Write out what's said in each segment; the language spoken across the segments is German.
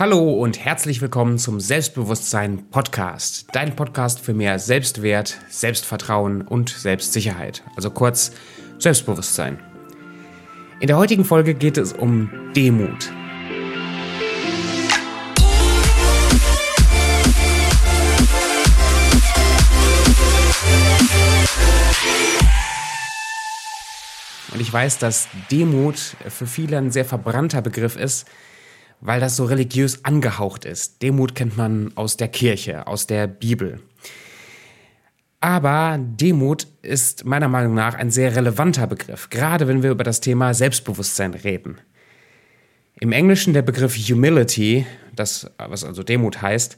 Hallo und herzlich willkommen zum Selbstbewusstsein Podcast. Dein Podcast für mehr Selbstwert, Selbstvertrauen und Selbstsicherheit. Also kurz Selbstbewusstsein. In der heutigen Folge geht es um Demut. Und ich weiß, dass Demut für viele ein sehr verbrannter Begriff ist, weil das so religiös angehaucht ist. Demut kennt man aus der Kirche, aus der Bibel. Aber Demut ist meiner Meinung nach ein sehr relevanter Begriff, gerade wenn wir über das Thema Selbstbewusstsein reden. Im Englischen der Begriff Humility, das, was also Demut heißt,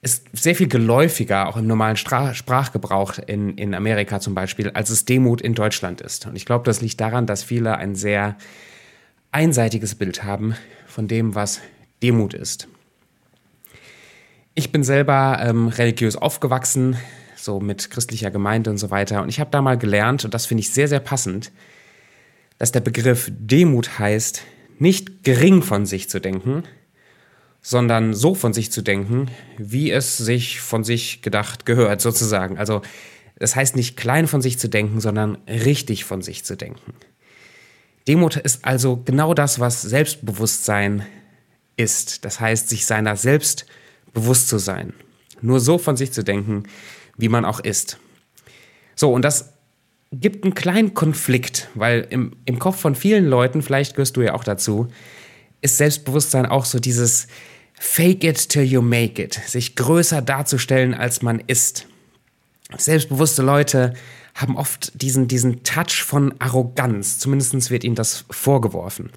ist sehr viel geläufiger, auch im normalen Stra Sprachgebrauch in, in Amerika zum Beispiel, als es Demut in Deutschland ist. Und ich glaube, das liegt daran, dass viele ein sehr einseitiges Bild haben von dem, was Demut ist. Ich bin selber ähm, religiös aufgewachsen, so mit christlicher Gemeinde und so weiter. Und ich habe da mal gelernt, und das finde ich sehr, sehr passend, dass der Begriff Demut heißt, nicht gering von sich zu denken, sondern so von sich zu denken, wie es sich von sich gedacht gehört, sozusagen. Also das heißt nicht klein von sich zu denken, sondern richtig von sich zu denken. Demut ist also genau das, was Selbstbewusstsein ist. Das heißt, sich seiner selbst bewusst zu sein. Nur so von sich zu denken, wie man auch ist. So, und das gibt einen kleinen Konflikt, weil im, im Kopf von vielen Leuten, vielleicht gehörst du ja auch dazu, ist Selbstbewusstsein auch so dieses Fake it till you make it, sich größer darzustellen, als man ist. Selbstbewusste Leute haben oft diesen, diesen Touch von Arroganz, zumindest wird ihnen das vorgeworfen.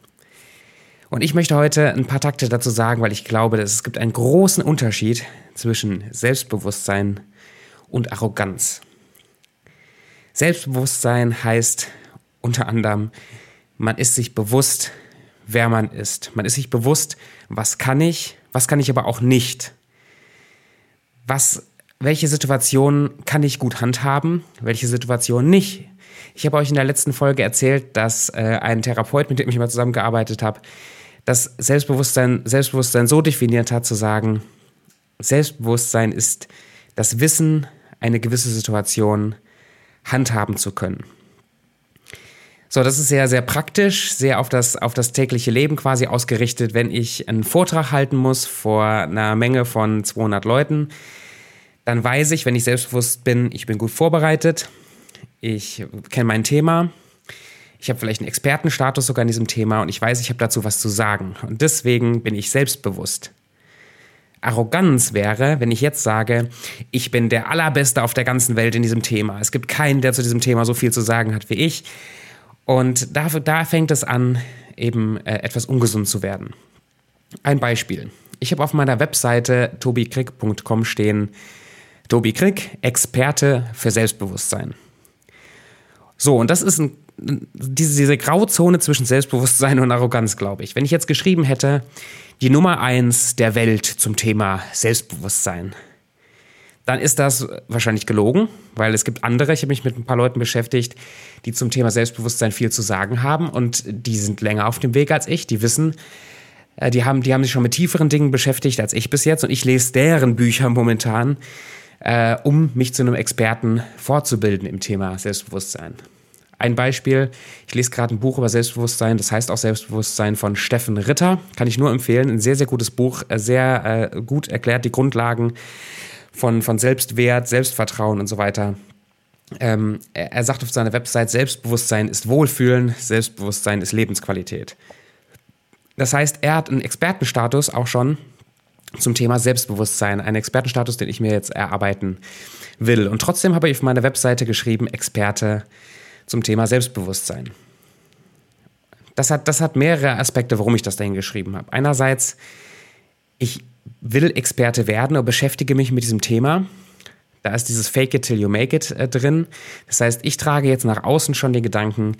Und ich möchte heute ein paar Takte dazu sagen, weil ich glaube, dass es gibt einen großen Unterschied zwischen Selbstbewusstsein und Arroganz. Selbstbewusstsein heißt unter anderem, man ist sich bewusst, wer man ist. Man ist sich bewusst, was kann ich, was kann ich aber auch nicht. Was, welche Situationen kann ich gut handhaben, welche Situationen nicht. Ich habe euch in der letzten Folge erzählt, dass äh, ein Therapeut, mit dem ich mal zusammengearbeitet habe, das Selbstbewusstsein, Selbstbewusstsein so definiert hat, zu sagen, Selbstbewusstsein ist das Wissen, eine gewisse Situation handhaben zu können. So, das ist sehr, sehr praktisch, sehr auf das, auf das tägliche Leben quasi ausgerichtet. Wenn ich einen Vortrag halten muss vor einer Menge von 200 Leuten, dann weiß ich, wenn ich selbstbewusst bin, ich bin gut vorbereitet, ich kenne mein Thema, ich habe vielleicht einen Expertenstatus sogar in diesem Thema und ich weiß, ich habe dazu was zu sagen. Und deswegen bin ich selbstbewusst. Arroganz wäre, wenn ich jetzt sage, ich bin der Allerbeste auf der ganzen Welt in diesem Thema. Es gibt keinen, der zu diesem Thema so viel zu sagen hat wie ich. Und da, da fängt es an, eben äh, etwas ungesund zu werden. Ein Beispiel. Ich habe auf meiner Webseite tobikrieg.com stehen, Tobi Krieg, Experte für Selbstbewusstsein. So, und das ist ein, diese, diese Grauzone zwischen Selbstbewusstsein und Arroganz, glaube ich. Wenn ich jetzt geschrieben hätte, die Nummer eins der Welt zum Thema Selbstbewusstsein, dann ist das wahrscheinlich gelogen, weil es gibt andere, ich habe mich mit ein paar Leuten beschäftigt, die zum Thema Selbstbewusstsein viel zu sagen haben und die sind länger auf dem Weg als ich, die wissen, äh, die haben, die haben sich schon mit tieferen Dingen beschäftigt als ich bis jetzt und ich lese deren Bücher momentan, äh, um mich zu einem Experten fortzubilden im Thema Selbstbewusstsein. Ein Beispiel, ich lese gerade ein Buch über Selbstbewusstsein, das heißt auch Selbstbewusstsein von Steffen Ritter, kann ich nur empfehlen, ein sehr, sehr gutes Buch, äh, sehr äh, gut erklärt die Grundlagen von, von Selbstwert, Selbstvertrauen und so weiter. Ähm, er, er sagt auf seiner Website, Selbstbewusstsein ist Wohlfühlen, Selbstbewusstsein ist Lebensqualität. Das heißt, er hat einen Expertenstatus auch schon zum Thema Selbstbewusstsein, einen Expertenstatus, den ich mir jetzt erarbeiten will. Und trotzdem habe ich auf meiner Webseite geschrieben, Experte zum Thema Selbstbewusstsein. Das hat, das hat mehrere Aspekte, warum ich das dahin geschrieben habe. Einerseits, ich will Experte werden und beschäftige mich mit diesem Thema. Da ist dieses Fake it till you make it äh, drin. Das heißt, ich trage jetzt nach außen schon den Gedanken,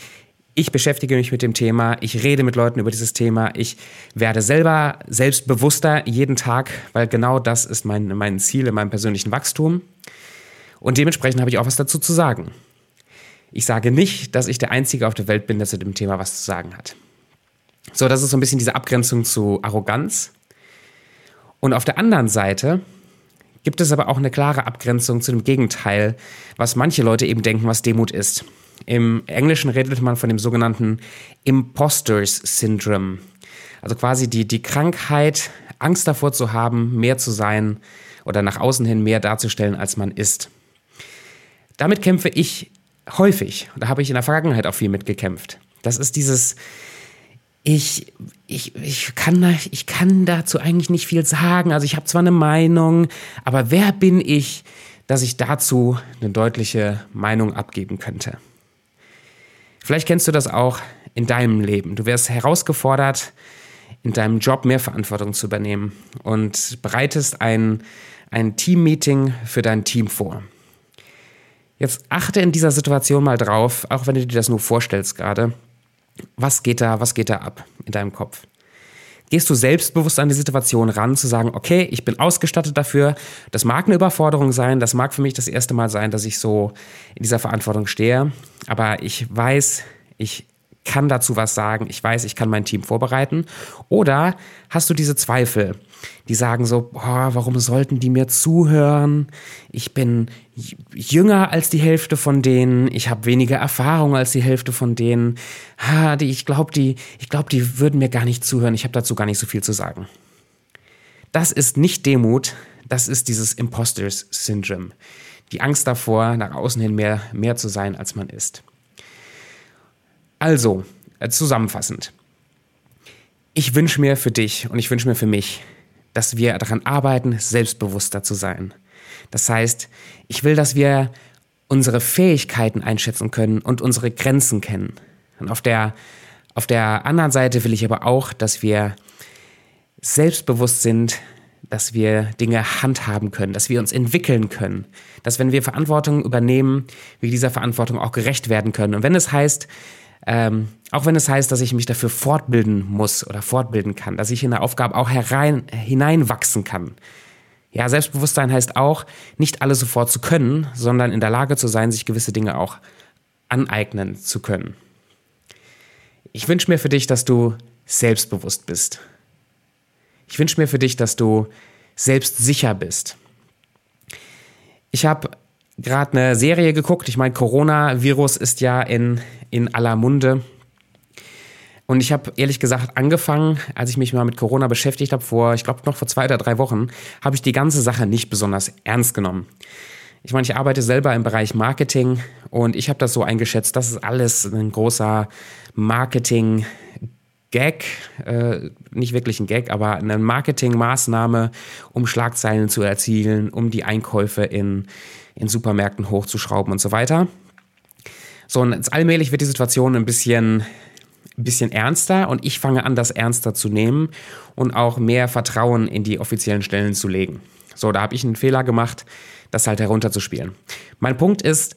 ich beschäftige mich mit dem Thema, ich rede mit Leuten über dieses Thema, ich werde selber selbstbewusster jeden Tag, weil genau das ist mein, mein Ziel in meinem persönlichen Wachstum. Und dementsprechend habe ich auch was dazu zu sagen. Ich sage nicht, dass ich der Einzige auf der Welt bin, der zu dem Thema was zu sagen hat. So, das ist so ein bisschen diese Abgrenzung zu Arroganz. Und auf der anderen Seite gibt es aber auch eine klare Abgrenzung zu dem Gegenteil, was manche Leute eben denken, was Demut ist. Im Englischen redet man von dem sogenannten Imposters Syndrome. Also quasi die, die Krankheit, Angst davor zu haben, mehr zu sein oder nach außen hin mehr darzustellen, als man ist. Damit kämpfe ich häufig. Da habe ich in der Vergangenheit auch viel mitgekämpft. Das ist dieses, ich, ich, ich, kann, ich kann dazu eigentlich nicht viel sagen. Also ich habe zwar eine Meinung, aber wer bin ich, dass ich dazu eine deutliche Meinung abgeben könnte? Vielleicht kennst du das auch in deinem Leben. Du wirst herausgefordert, in deinem Job mehr Verantwortung zu übernehmen und bereitest ein, ein Team-Meeting für dein Team vor. Jetzt achte in dieser Situation mal drauf, auch wenn du dir das nur vorstellst gerade, was geht da, was geht da ab in deinem Kopf? Gehst du selbstbewusst an die Situation ran, zu sagen, okay, ich bin ausgestattet dafür. Das mag eine Überforderung sein, das mag für mich das erste Mal sein, dass ich so in dieser Verantwortung stehe. Aber ich weiß, ich kann dazu was sagen, ich weiß, ich kann mein Team vorbereiten? Oder hast du diese Zweifel, die sagen so, boah, warum sollten die mir zuhören? Ich bin jünger als die Hälfte von denen, ich habe weniger Erfahrung als die Hälfte von denen. Ha, die, ich glaube, die, glaub, die würden mir gar nicht zuhören, ich habe dazu gar nicht so viel zu sagen. Das ist nicht Demut, das ist dieses Imposters Syndrome. Die Angst davor, nach außen hin mehr, mehr zu sein, als man ist. Also, äh, zusammenfassend. Ich wünsche mir für dich und ich wünsche mir für mich, dass wir daran arbeiten, selbstbewusster zu sein. Das heißt, ich will, dass wir unsere Fähigkeiten einschätzen können und unsere Grenzen kennen. Und auf der, auf der anderen Seite will ich aber auch, dass wir selbstbewusst sind, dass wir Dinge handhaben können, dass wir uns entwickeln können, dass wenn wir Verantwortung übernehmen, wir dieser Verantwortung auch gerecht werden können. Und wenn es heißt, ähm, auch wenn es heißt, dass ich mich dafür fortbilden muss oder fortbilden kann, dass ich in der Aufgabe auch herein, hineinwachsen kann. Ja, Selbstbewusstsein heißt auch, nicht alles sofort zu können, sondern in der Lage zu sein, sich gewisse Dinge auch aneignen zu können. Ich wünsche mir für dich, dass du selbstbewusst bist. Ich wünsche mir für dich, dass du selbstsicher bist. Ich habe gerade eine Serie geguckt. Ich meine, Coronavirus ist ja in, in aller Munde. Und ich habe ehrlich gesagt angefangen, als ich mich mal mit Corona beschäftigt habe, vor, ich glaube noch vor zwei oder drei Wochen, habe ich die ganze Sache nicht besonders ernst genommen. Ich meine, ich arbeite selber im Bereich Marketing und ich habe das so eingeschätzt, das ist alles ein großer Marketing Gag, äh, nicht wirklich ein Gag, aber eine Marketingmaßnahme, um Schlagzeilen zu erzielen, um die Einkäufe in, in Supermärkten hochzuschrauben und so weiter. So, und jetzt allmählich wird die Situation ein bisschen, ein bisschen ernster und ich fange an, das ernster zu nehmen und auch mehr Vertrauen in die offiziellen Stellen zu legen. So, da habe ich einen Fehler gemacht, das halt herunterzuspielen. Mein Punkt ist,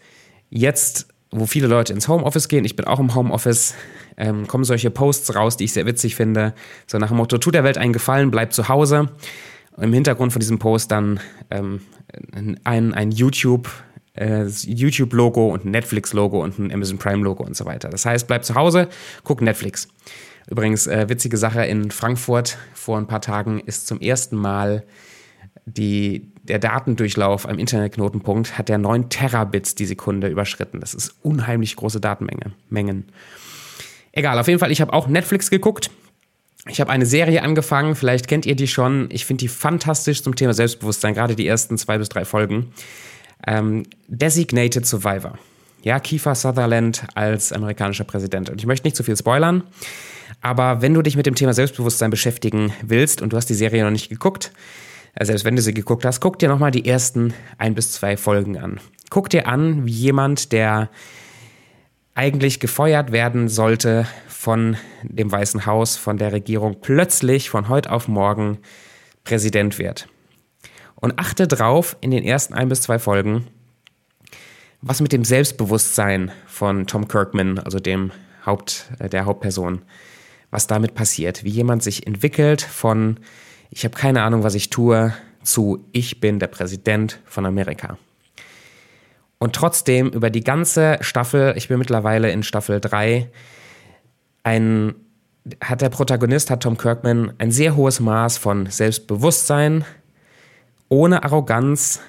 jetzt, wo viele Leute ins Homeoffice gehen, ich bin auch im Homeoffice, ähm, kommen solche Posts raus, die ich sehr witzig finde. So nach dem Motto, tut der Welt einen Gefallen, bleibt zu Hause. Und Im Hintergrund von diesem Post dann ähm, ein, ein YouTube, äh, YouTube-Logo und ein Netflix-Logo und ein Amazon Prime-Logo und so weiter. Das heißt, bleib zu Hause, guck Netflix. Übrigens, äh, witzige Sache, in Frankfurt vor ein paar Tagen ist zum ersten Mal die, der Datendurchlauf am Internetknotenpunkt hat der 9 Terabits die Sekunde überschritten. Das ist unheimlich große Datenmenge. Mengen. Egal, auf jeden Fall, ich habe auch Netflix geguckt. Ich habe eine Serie angefangen, vielleicht kennt ihr die schon. Ich finde die fantastisch zum Thema Selbstbewusstsein, gerade die ersten zwei bis drei Folgen. Ähm, Designated Survivor. Ja, Kiefer Sutherland als amerikanischer Präsident. Und ich möchte nicht zu viel spoilern, aber wenn du dich mit dem Thema Selbstbewusstsein beschäftigen willst und du hast die Serie noch nicht geguckt, selbst wenn du sie geguckt hast, guck dir nochmal die ersten ein bis zwei Folgen an. Guck dir an, wie jemand, der eigentlich gefeuert werden sollte von dem Weißen Haus, von der Regierung, plötzlich von heute auf morgen Präsident wird. Und achte drauf in den ersten ein bis zwei Folgen, was mit dem Selbstbewusstsein von Tom Kirkman, also dem Haupt, äh, der Hauptperson, was damit passiert, wie jemand sich entwickelt von ich habe keine Ahnung, was ich tue, zu ich bin der Präsident von Amerika. Und trotzdem über die ganze Staffel, ich bin mittlerweile in Staffel 3, ein hat der Protagonist, hat Tom Kirkman, ein sehr hohes Maß von Selbstbewusstsein, ohne Arroganz,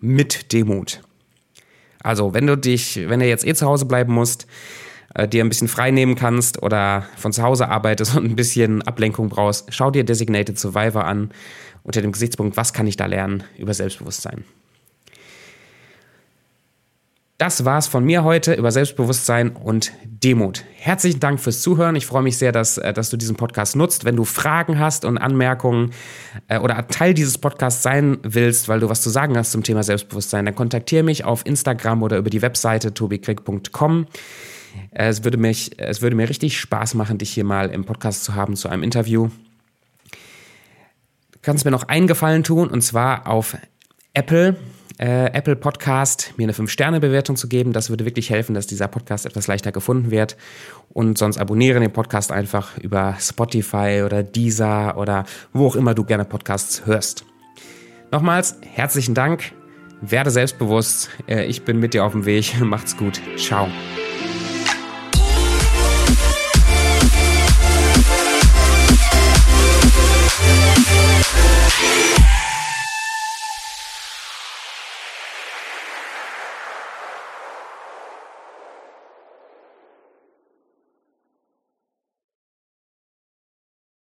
mit Demut. Also, wenn du dich, wenn du jetzt eh zu Hause bleiben musst, äh, dir ein bisschen frei nehmen kannst oder von zu Hause arbeitest und ein bisschen Ablenkung brauchst, schau dir Designated Survivor an unter dem Gesichtspunkt, was kann ich da lernen über Selbstbewusstsein. Das war's von mir heute über Selbstbewusstsein und Demut. Herzlichen Dank fürs Zuhören. Ich freue mich sehr, dass, äh, dass du diesen Podcast nutzt. Wenn du Fragen hast und Anmerkungen äh, oder Teil dieses Podcasts sein willst, weil du was zu sagen hast zum Thema Selbstbewusstsein, dann kontaktiere mich auf Instagram oder über die Webseite tobikrieg.com. Es würde, mich, es würde mir richtig Spaß machen, dich hier mal im Podcast zu haben zu einem Interview. Du kannst mir noch einen Gefallen tun und zwar auf Apple äh, Apple Podcast mir eine 5-Sterne-Bewertung zu geben. Das würde wirklich helfen, dass dieser Podcast etwas leichter gefunden wird. Und sonst abonniere den Podcast einfach über Spotify oder Deezer oder wo auch immer du gerne Podcasts hörst. Nochmals herzlichen Dank. Werde selbstbewusst. Äh, ich bin mit dir auf dem Weg. Macht's gut. Ciao. thank